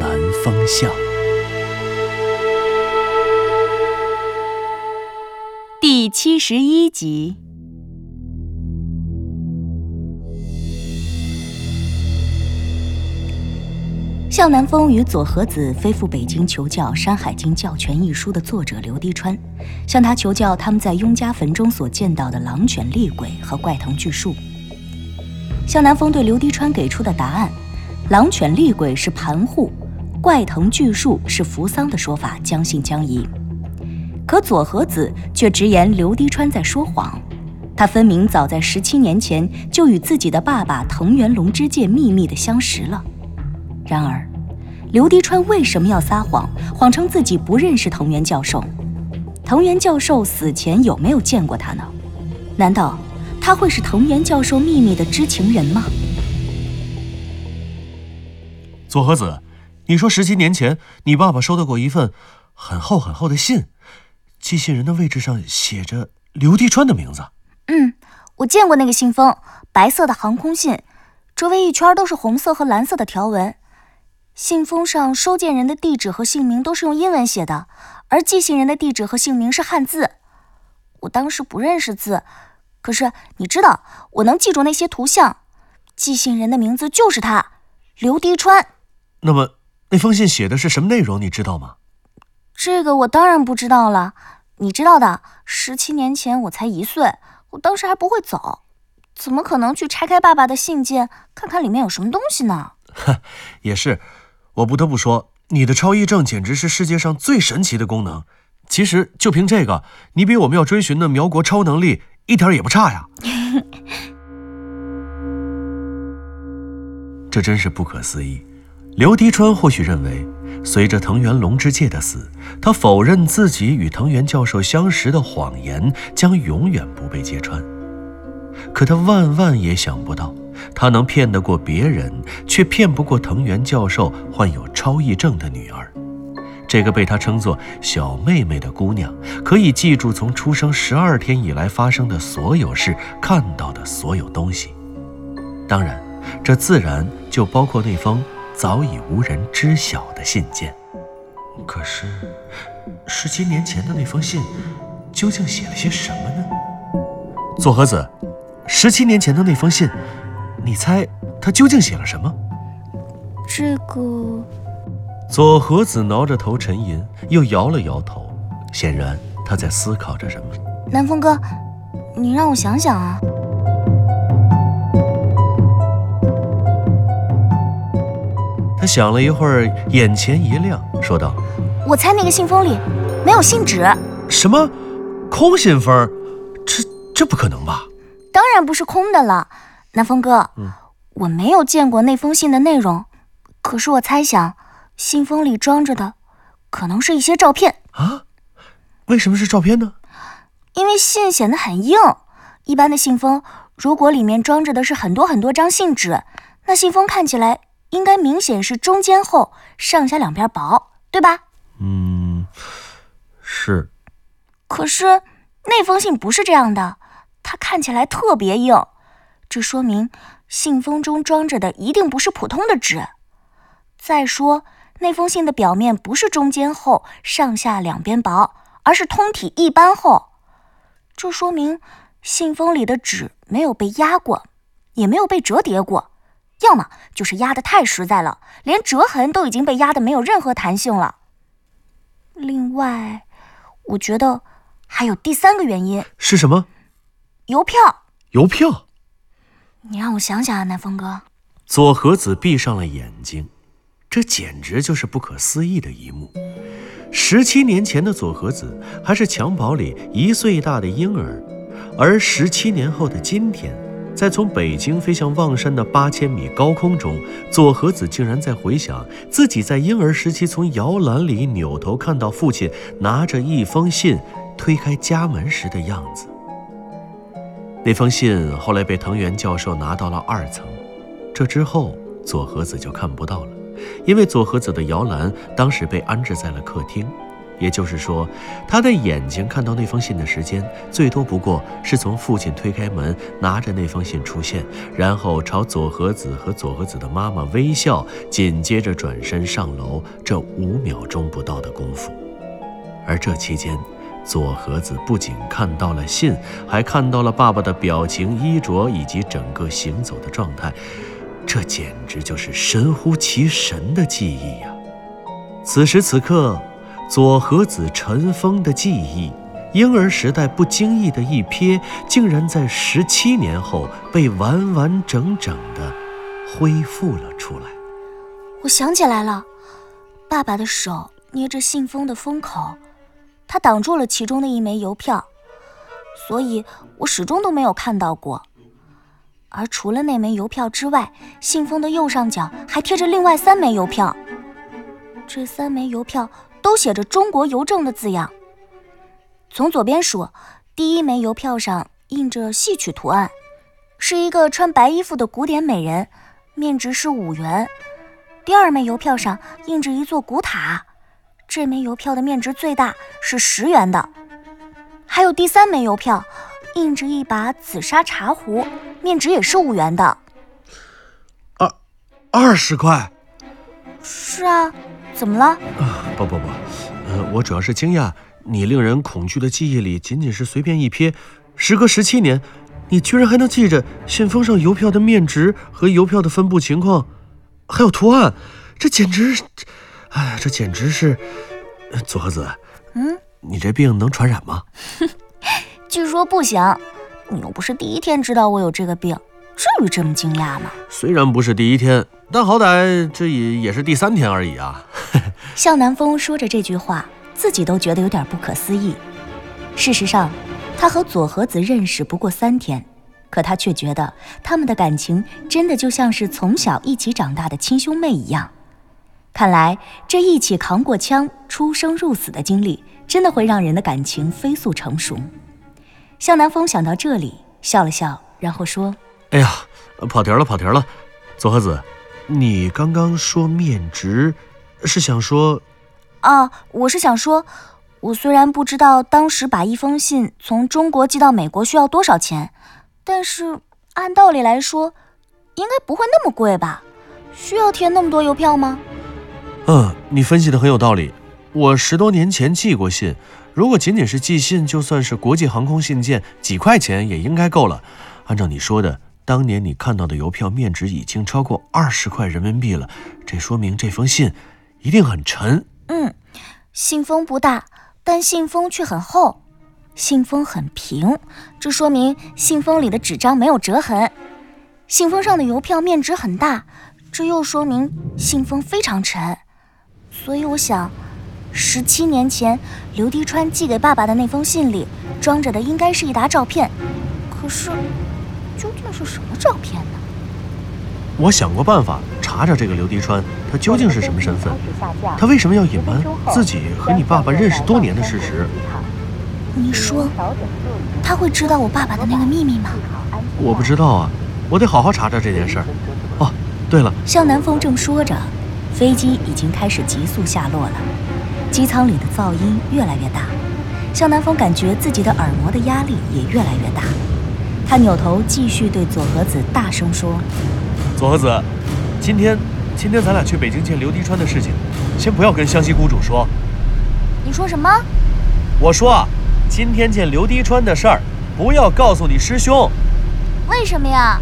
南风向》第七十一集。向南风与左和子飞赴北京求教《山海经教全》一书的作者刘滴川，向他求教他们在雍家坟中所见到的狼犬厉鬼和怪藤巨树。向南风对刘滴川给出的答案“狼犬厉鬼是盘户，怪藤巨树是扶桑”的说法将信将疑，可左和子却直言刘滴川在说谎。他分明早在十七年前就与自己的爸爸藤原龙之介秘密的相识了。然而，刘滴川为什么要撒谎，谎称自己不认识藤原教授？藤原教授死前有没有见过他呢？难道他会是藤原教授秘密的知情人吗？左和子，你说十七年前你爸爸收到过一份很厚很厚的信，寄信人的位置上写着刘滴川的名字。嗯，我见过那个信封，白色的航空信，周围一圈都是红色和蓝色的条纹。信封上收件人的地址和姓名都是用英文写的，而寄信人的地址和姓名是汉字。我当时不认识字，可是你知道，我能记住那些图像。寄信人的名字就是他，刘迪川。那么那封信写的是什么内容？你知道吗？这个我当然不知道了。你知道的，十七年前我才一岁，我当时还不会走，怎么可能去拆开爸爸的信件，看看里面有什么东西呢？哼，也是。我不得不说，你的超忆症简直是世界上最神奇的功能。其实就凭这个，你比我们要追寻的苗国超能力一点也不差呀！这真是不可思议。刘迪川或许认为，随着藤原龙之介的死，他否认自己与藤原教授相识的谎言将永远不被揭穿。可他万万也想不到。他能骗得过别人，却骗不过藤原教授患有超忆症的女儿。这个被他称作“小妹妹”的姑娘，可以记住从出生十二天以来发生的所有事，看到的所有东西。当然，这自然就包括那封早已无人知晓的信件。可是，十七年前的那封信，究竟写了些什么呢？左和子，十七年前的那封信。你猜他究竟写了什么？这个左和子挠着头沉吟，又摇了摇头，显然他在思考着什么。南风哥，你让我想想啊。他想了一会儿，眼前一亮，说道：“我猜那个信封里没有信纸。”什么？空信封？这这不可能吧？当然不是空的了。南风哥，我没有见过那封信的内容，可是我猜想，信封里装着的可能是一些照片啊？为什么是照片呢？因为信显得很硬，一般的信封如果里面装着的是很多很多张信纸，那信封看起来应该明显是中间厚，上下两边薄，对吧？嗯，是。可是那封信不是这样的，它看起来特别硬。这说明信封中装着的一定不是普通的纸。再说，那封信的表面不是中间厚、上下两边薄，而是通体一般厚。这说明信封里的纸没有被压过，也没有被折叠过，要么就是压得太实在了，连折痕都已经被压得没有任何弹性了。另外，我觉得还有第三个原因是什么？邮票。邮票。你让我想想啊，南风哥。左和子闭上了眼睛，这简直就是不可思议的一幕。十七年前的左和子还是襁褓里一岁大的婴儿，而十七年后的今天，在从北京飞向望山的八千米高空中，佐和子竟然在回想自己在婴儿时期从摇篮里扭头看到父亲拿着一封信推开家门时的样子。那封信后来被藤原教授拿到了二层，这之后佐和子就看不到了，因为佐和子的摇篮当时被安置在了客厅。也就是说，他的眼睛看到那封信的时间，最多不过是从父亲推开门，拿着那封信出现，然后朝佐和子和佐和子的妈妈微笑，紧接着转身上楼，这五秒钟不到的功夫。而这期间，佐和子不仅看到了信，还看到了爸爸的表情、衣着以及整个行走的状态，这简直就是神乎其神的记忆呀！此时此刻。左和子尘封的记忆，婴儿时代不经意的一瞥，竟然在十七年后被完完整整的恢复了出来。我想起来了，爸爸的手捏着信封的封口，他挡住了其中的一枚邮票，所以我始终都没有看到过。而除了那枚邮票之外，信封的右上角还贴着另外三枚邮票，这三枚邮票。都写着“中国邮政”的字样。从左边数，第一枚邮票上印着戏曲图案，是一个穿白衣服的古典美人，面值是五元。第二枚邮票上印着一座古塔，这枚邮票的面值最大，是十元的。还有第三枚邮票，印着一把紫砂茶壶，面值也是五元的。二二十块。是啊。怎么了？啊，不不不，呃，我主要是惊讶，你令人恐惧的记忆里，仅仅是随便一瞥，时隔十七年，你居然还能记着信封上邮票的面值和邮票的分布情况，还有图案，这简直，哎呀，这简直是，左和子，嗯，你这病能传染吗？据说不行，你又不是第一天知道我有这个病，至于这么惊讶吗？虽然不是第一天。但好歹这也也是第三天而已啊！向南风说着这句话，自己都觉得有点不可思议。事实上，他和左和子认识不过三天，可他却觉得他们的感情真的就像是从小一起长大的亲兄妹一样。看来这一起扛过枪、出生入死的经历，真的会让人的感情飞速成熟。向南风想到这里，笑了笑，然后说：“哎呀，跑题了，跑题了，左和子。”你刚刚说面值，是想说？啊，我是想说，我虽然不知道当时把一封信从中国寄到美国需要多少钱，但是按道理来说，应该不会那么贵吧？需要填那么多邮票吗？嗯，你分析的很有道理。我十多年前寄过信，如果仅仅是寄信，就算是国际航空信件，几块钱也应该够了。按照你说的。当年你看到的邮票面值已经超过二十块人民币了，这说明这封信一定很沉。嗯，信封不大，但信封却很厚，信封很平，这说明信封里的纸张没有折痕。信封上的邮票面值很大，这又说明信封非常沉。所以我想，十七年前刘迪川寄给爸爸的那封信里装着的应该是一沓照片，可是。究竟是什么照片呢？我想过办法查查这个刘迪川，他究竟是什么身份？他为什么要隐瞒自己和你爸爸认识多年的事实？你说他会知道我爸爸的那个秘密吗？我不知道啊，我得好好查查这件事儿。哦，对了，向南风正说着，飞机已经开始急速下落了，机舱里的噪音越来越大，向南风感觉自己的耳膜的压力也越来越大。他扭头继续对左和子大声说：“左和子，今天，今天咱俩去北京见刘迪川的事情，先不要跟湘西谷主说。你说什么？我说，今天见刘迪川的事儿，不要告诉你师兄。为什么呀？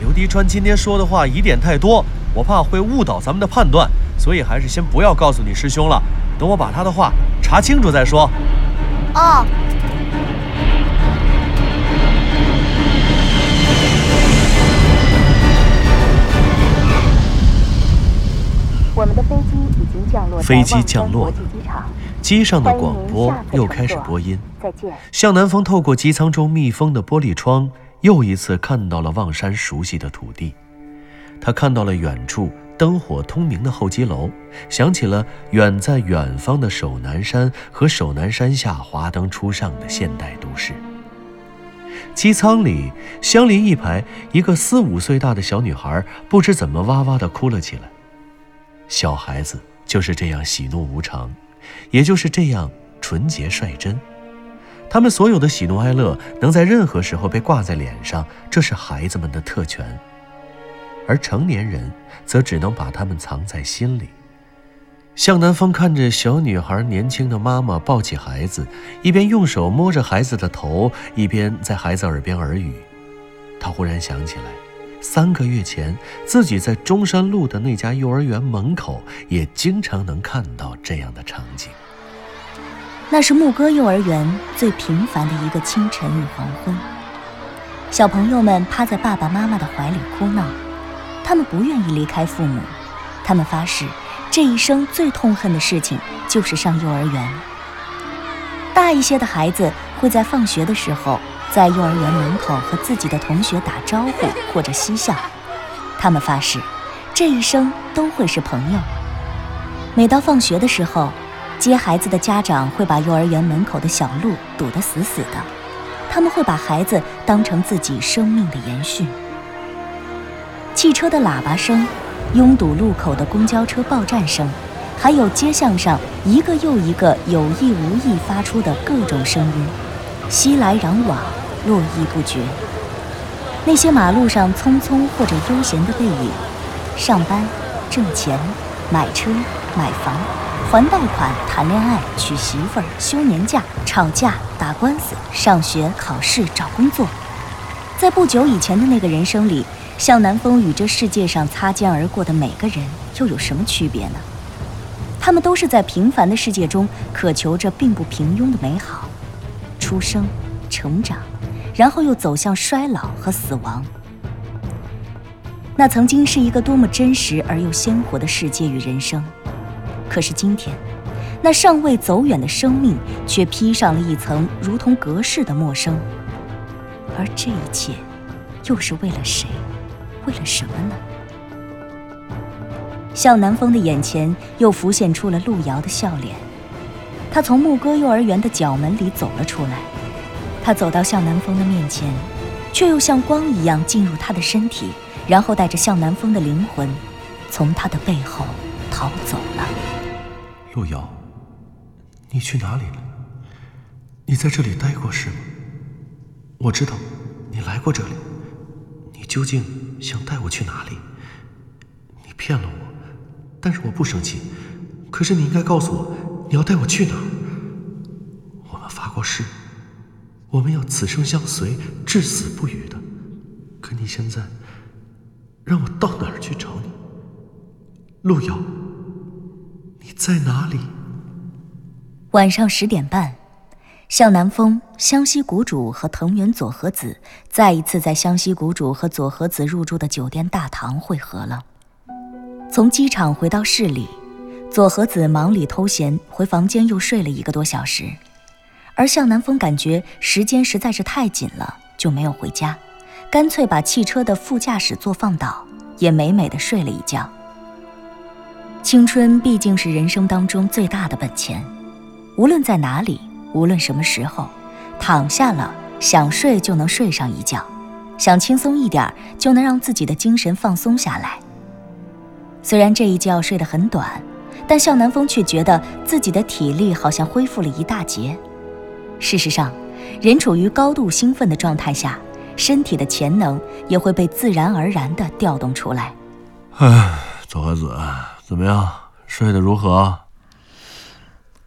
刘迪川今天说的话疑点太多，我怕会误导咱们的判断，所以还是先不要告诉你师兄了。等我把他的话查清楚再说。哦。”我们的飞机已经降落飞机降落了，机上的广播又开始播音。再见。向南风透过机舱中密封的玻璃窗，又一次看到了望山熟悉的土地。他看到了远处灯火通明的候机楼，想起了远在远方的首南山和首南山下华灯初上的现代都市。机舱里，相邻一排，一个四五岁大的小女孩不知怎么哇哇地哭了起来。小孩子就是这样喜怒无常，也就是这样纯洁率真。他们所有的喜怒哀乐能在任何时候被挂在脸上，这是孩子们的特权。而成年人则只能把他们藏在心里。向南风看着小女孩年轻的妈妈抱起孩子，一边用手摸着孩子的头，一边在孩子耳边耳语。他忽然想起来，三个月前自己在中山路的那家幼儿园门口也经常能看到这样的场景。那是牧歌幼儿园最平凡的一个清晨与黄昏，小朋友们趴在爸爸妈妈的怀里哭闹，他们不愿意离开父母，他们发誓。这一生最痛恨的事情就是上幼儿园。大一些的孩子会在放学的时候，在幼儿园门口和自己的同学打招呼或者嬉笑，他们发誓，这一生都会是朋友。每到放学的时候，接孩子的家长会把幼儿园门口的小路堵得死死的，他们会把孩子当成自己生命的延续。汽车的喇叭声。拥堵路口的公交车报站声，还有街巷上一个又一个有意无意发出的各种声音，熙来攘往，络绎不绝。那些马路上匆匆或者悠闲的背影，上班、挣钱、买车、买房、还贷款、谈恋爱、娶媳妇儿、休年假、吵架、打官司、上学、考试、找工作，在不久以前的那个人生里。向南风与这世界上擦肩而过的每个人又有什么区别呢？他们都是在平凡的世界中渴求着并不平庸的美好，出生、成长，然后又走向衰老和死亡。那曾经是一个多么真实而又鲜活的世界与人生，可是今天，那尚未走远的生命却披上了一层如同隔世的陌生。而这一切，又是为了谁？为了什么呢？向南风的眼前又浮现出了路遥的笑脸。他从牧歌幼儿园的角门里走了出来，他走到向南风的面前，却又像光一样进入他的身体，然后带着向南风的灵魂，从他的背后逃走了。路遥，你去哪里了？你在这里待过是吗？我知道，你来过这里。你究竟想带我去哪里？你骗了我，但是我不生气。可是你应该告诉我，你要带我去哪儿？我们发过誓，我们要此生相随，至死不渝的。可你现在让我到哪儿去找你？路遥，你在哪里？晚上十点半。向南风、湘西谷主和藤原佐和子再一次在湘西谷主和佐和子入住的酒店大堂会合了。从机场回到市里，佐和子忙里偷闲，回房间又睡了一个多小时。而向南风感觉时间实在是太紧了，就没有回家，干脆把汽车的副驾驶座放倒，也美美的睡了一觉。青春毕竟是人生当中最大的本钱，无论在哪里。无论什么时候，躺下了想睡就能睡上一觉，想轻松一点就能让自己的精神放松下来。虽然这一觉睡得很短，但向南风却觉得自己的体力好像恢复了一大截。事实上，人处于高度兴奋的状态下，身体的潜能也会被自然而然地调动出来。唉，左和子，怎么样？睡得如何？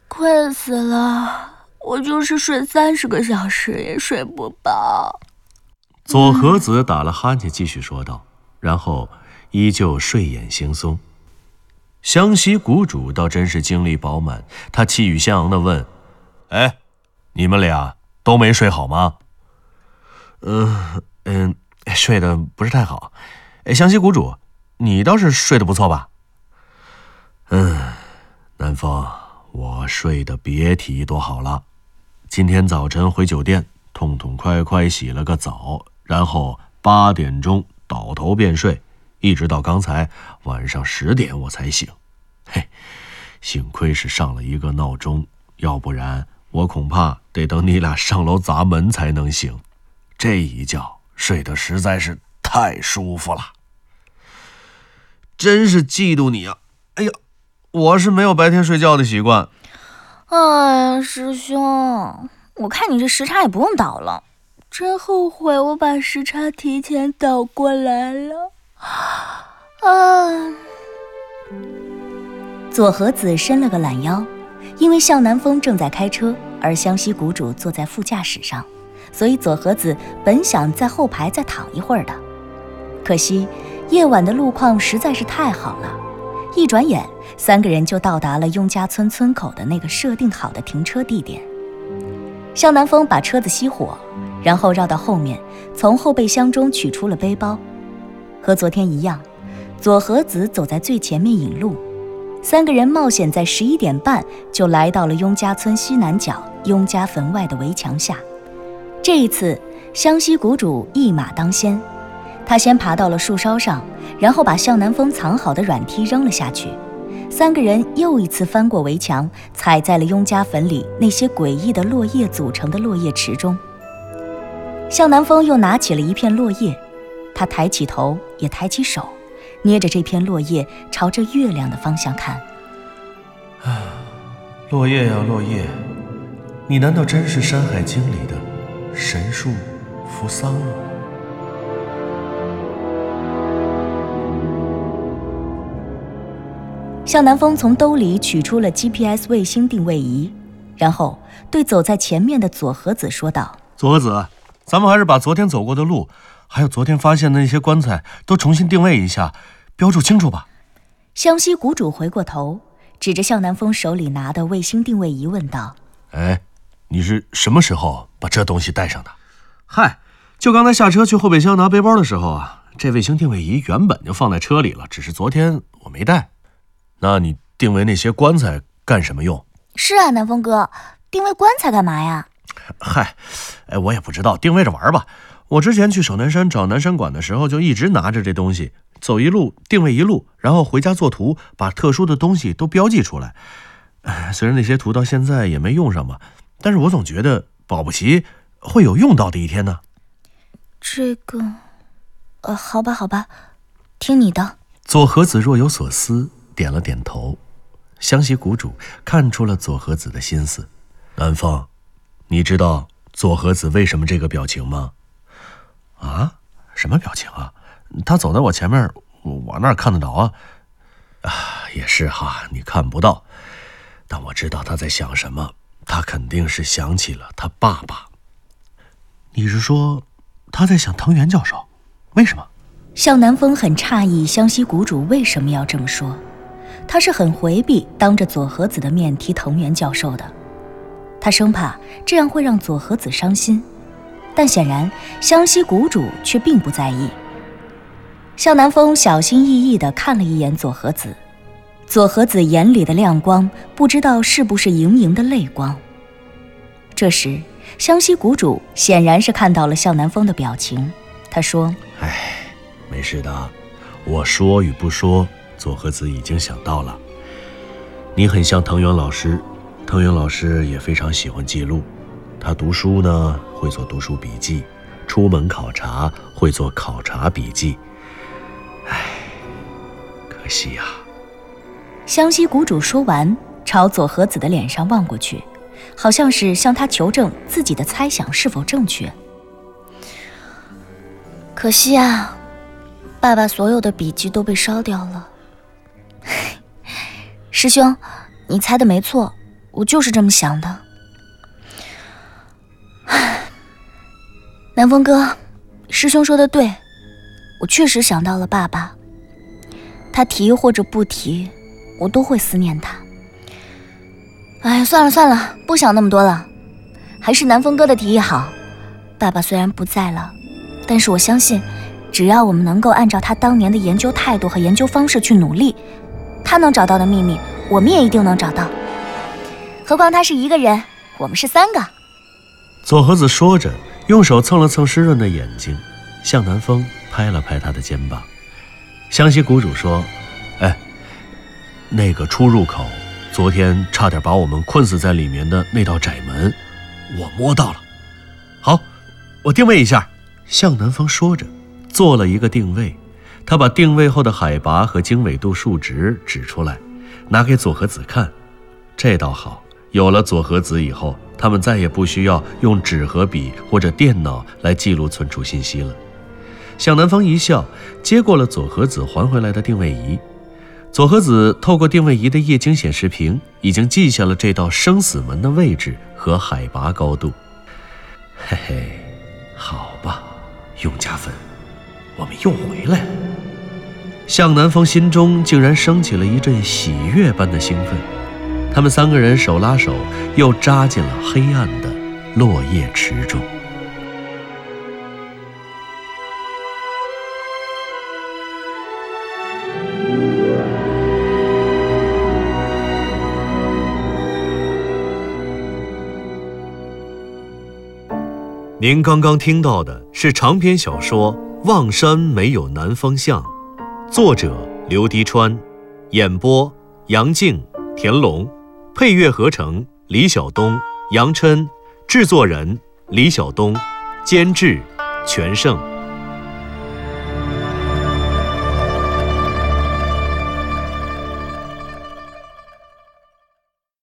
困死了。我就是睡三十个小时也睡不饱。左和子打了哈欠，继续说道，然后依旧睡眼惺忪。湘西谷主倒真是精力饱满，他气宇轩昂地问：“哎，你们俩都没睡好吗？”“嗯嗯，睡得不是太好。”“哎，湘西谷主，你倒是睡得不错吧？”“嗯，南风，我睡得别提多好了。”今天早晨回酒店，痛痛快快洗了个澡，然后八点钟倒头便睡，一直到刚才晚上十点我才醒。嘿，幸亏是上了一个闹钟，要不然我恐怕得等你俩上楼砸门才能醒。这一觉睡得实在是太舒服了，真是嫉妒你啊！哎呀，我是没有白天睡觉的习惯。哎呀，师兄，我看你这时差也不用倒了，真后悔我把时差提前倒过来了。啊！左和子伸了个懒腰，因为向南风正在开车，而湘西谷主坐在副驾驶上。所以左和子本想在后排再躺一会儿的，可惜夜晚的路况实在是太好了，一转眼三个人就到达了雍家村村口的那个设定好的停车地点。向南风把车子熄火，然后绕到后面，从后备箱中取出了背包，和昨天一样，左和子走在最前面引路，三个人冒险在十一点半就来到了雍家村西南角雍家坟外的围墙下。这一次，湘西谷主一马当先，他先爬到了树梢上，然后把向南风藏好的软梯扔了下去。三个人又一次翻过围墙，踩在了雍家坟里那些诡异的落叶组成的落叶池中。向南风又拿起了一片落叶，他抬起头，也抬起手，捏着这片落叶，朝着月亮的方向看。啊，落叶呀，落叶，你难道真是《山海经》里的？神树扶桑吗？向南风从兜里取出了 GPS 卫星定位仪，然后对走在前面的左和子说道：“左和子，咱们还是把昨天走过的路，还有昨天发现的那些棺材都重新定位一下，标注清楚吧。”湘西谷主回过头，指着向南风手里拿的卫星定位仪问道：“哎。”你是什么时候把这东西带上的？嗨，就刚才下车去后备箱拿背包的时候啊，这卫星定位仪原本就放在车里了，只是昨天我没带。那你定位那些棺材干什么用？是啊，南风哥，定位棺材干嘛呀？嗨，哎，我也不知道，定位着玩吧。我之前去守南山找南山馆的时候，就一直拿着这东西，走一路定位一路，然后回家做图，把特殊的东西都标记出来。虽然那些图到现在也没用上吧。但是我总觉得保不齐会有用到的一天呢。这个，呃，好吧，好吧，听你的。左和子若有所思，点了点头。湘西谷主看出了左和子的心思。南风，你知道左和子为什么这个表情吗？啊？什么表情啊？他走在我前面，我那看得着啊。啊，也是哈，你看不到，但我知道他在想什么。他肯定是想起了他爸爸。你是说他在想藤原教授？为什么？向南风很诧异，湘西谷主为什么要这么说？他是很回避当着佐和子的面提藤原教授的，他生怕这样会让佐和子伤心。但显然湘西谷主却并不在意。向南风小心翼翼地看了一眼佐和子。左和子眼里的亮光，不知道是不是盈盈的泪光。这时，湘西谷主显然是看到了向南风的表情，他说：“哎，没事的，我说与不说，左和子已经想到了。你很像藤原老师，藤原老师也非常喜欢记录。他读书呢，会做读书笔记；出门考察，会做考察笔记。哎，可惜呀。”湘西谷主说完，朝左和子的脸上望过去，好像是向他求证自己的猜想是否正确。可惜啊，爸爸所有的笔记都被烧掉了。师兄，你猜的没错，我就是这么想的。南风哥，师兄说的对，我确实想到了爸爸。他提或者不提。我都会思念他。哎，算了算了，不想那么多了，还是南风哥的提议好。爸爸虽然不在了，但是我相信，只要我们能够按照他当年的研究态度和研究方式去努力，他能找到的秘密，我们也一定能找到。何况他是一个人，我们是三个。左和子说着，用手蹭了蹭湿润的眼睛，向南风拍了拍他的肩膀。湘西谷主说：“哎，那个出入口，昨天差点把我们困死在里面的那道窄门，我摸到了。好，我定位一下。”向南风说着，做了一个定位。他把定位后的海拔和经纬度数值指出来，拿给佐和子看。这倒好，有了佐和子以后，他们再也不需要用纸和笔或者电脑来记录存储信息了。向南风一笑，接过了佐和子还回来的定位仪。佐和子透过定位仪的液晶显示屏，已经记下了这道生死门的位置和海拔高度。嘿嘿，好吧，永嘉芬，我们又回来了。向南风心中竟然升起了一阵喜悦般的兴奋。他们三个人手拉手，又扎进了黑暗的落叶池中。您刚刚听到的是长篇小说《望山没有南方向》，作者刘迪川，演播杨静、田龙，配乐合成李晓东、杨琛，制作人李晓东，监制全胜。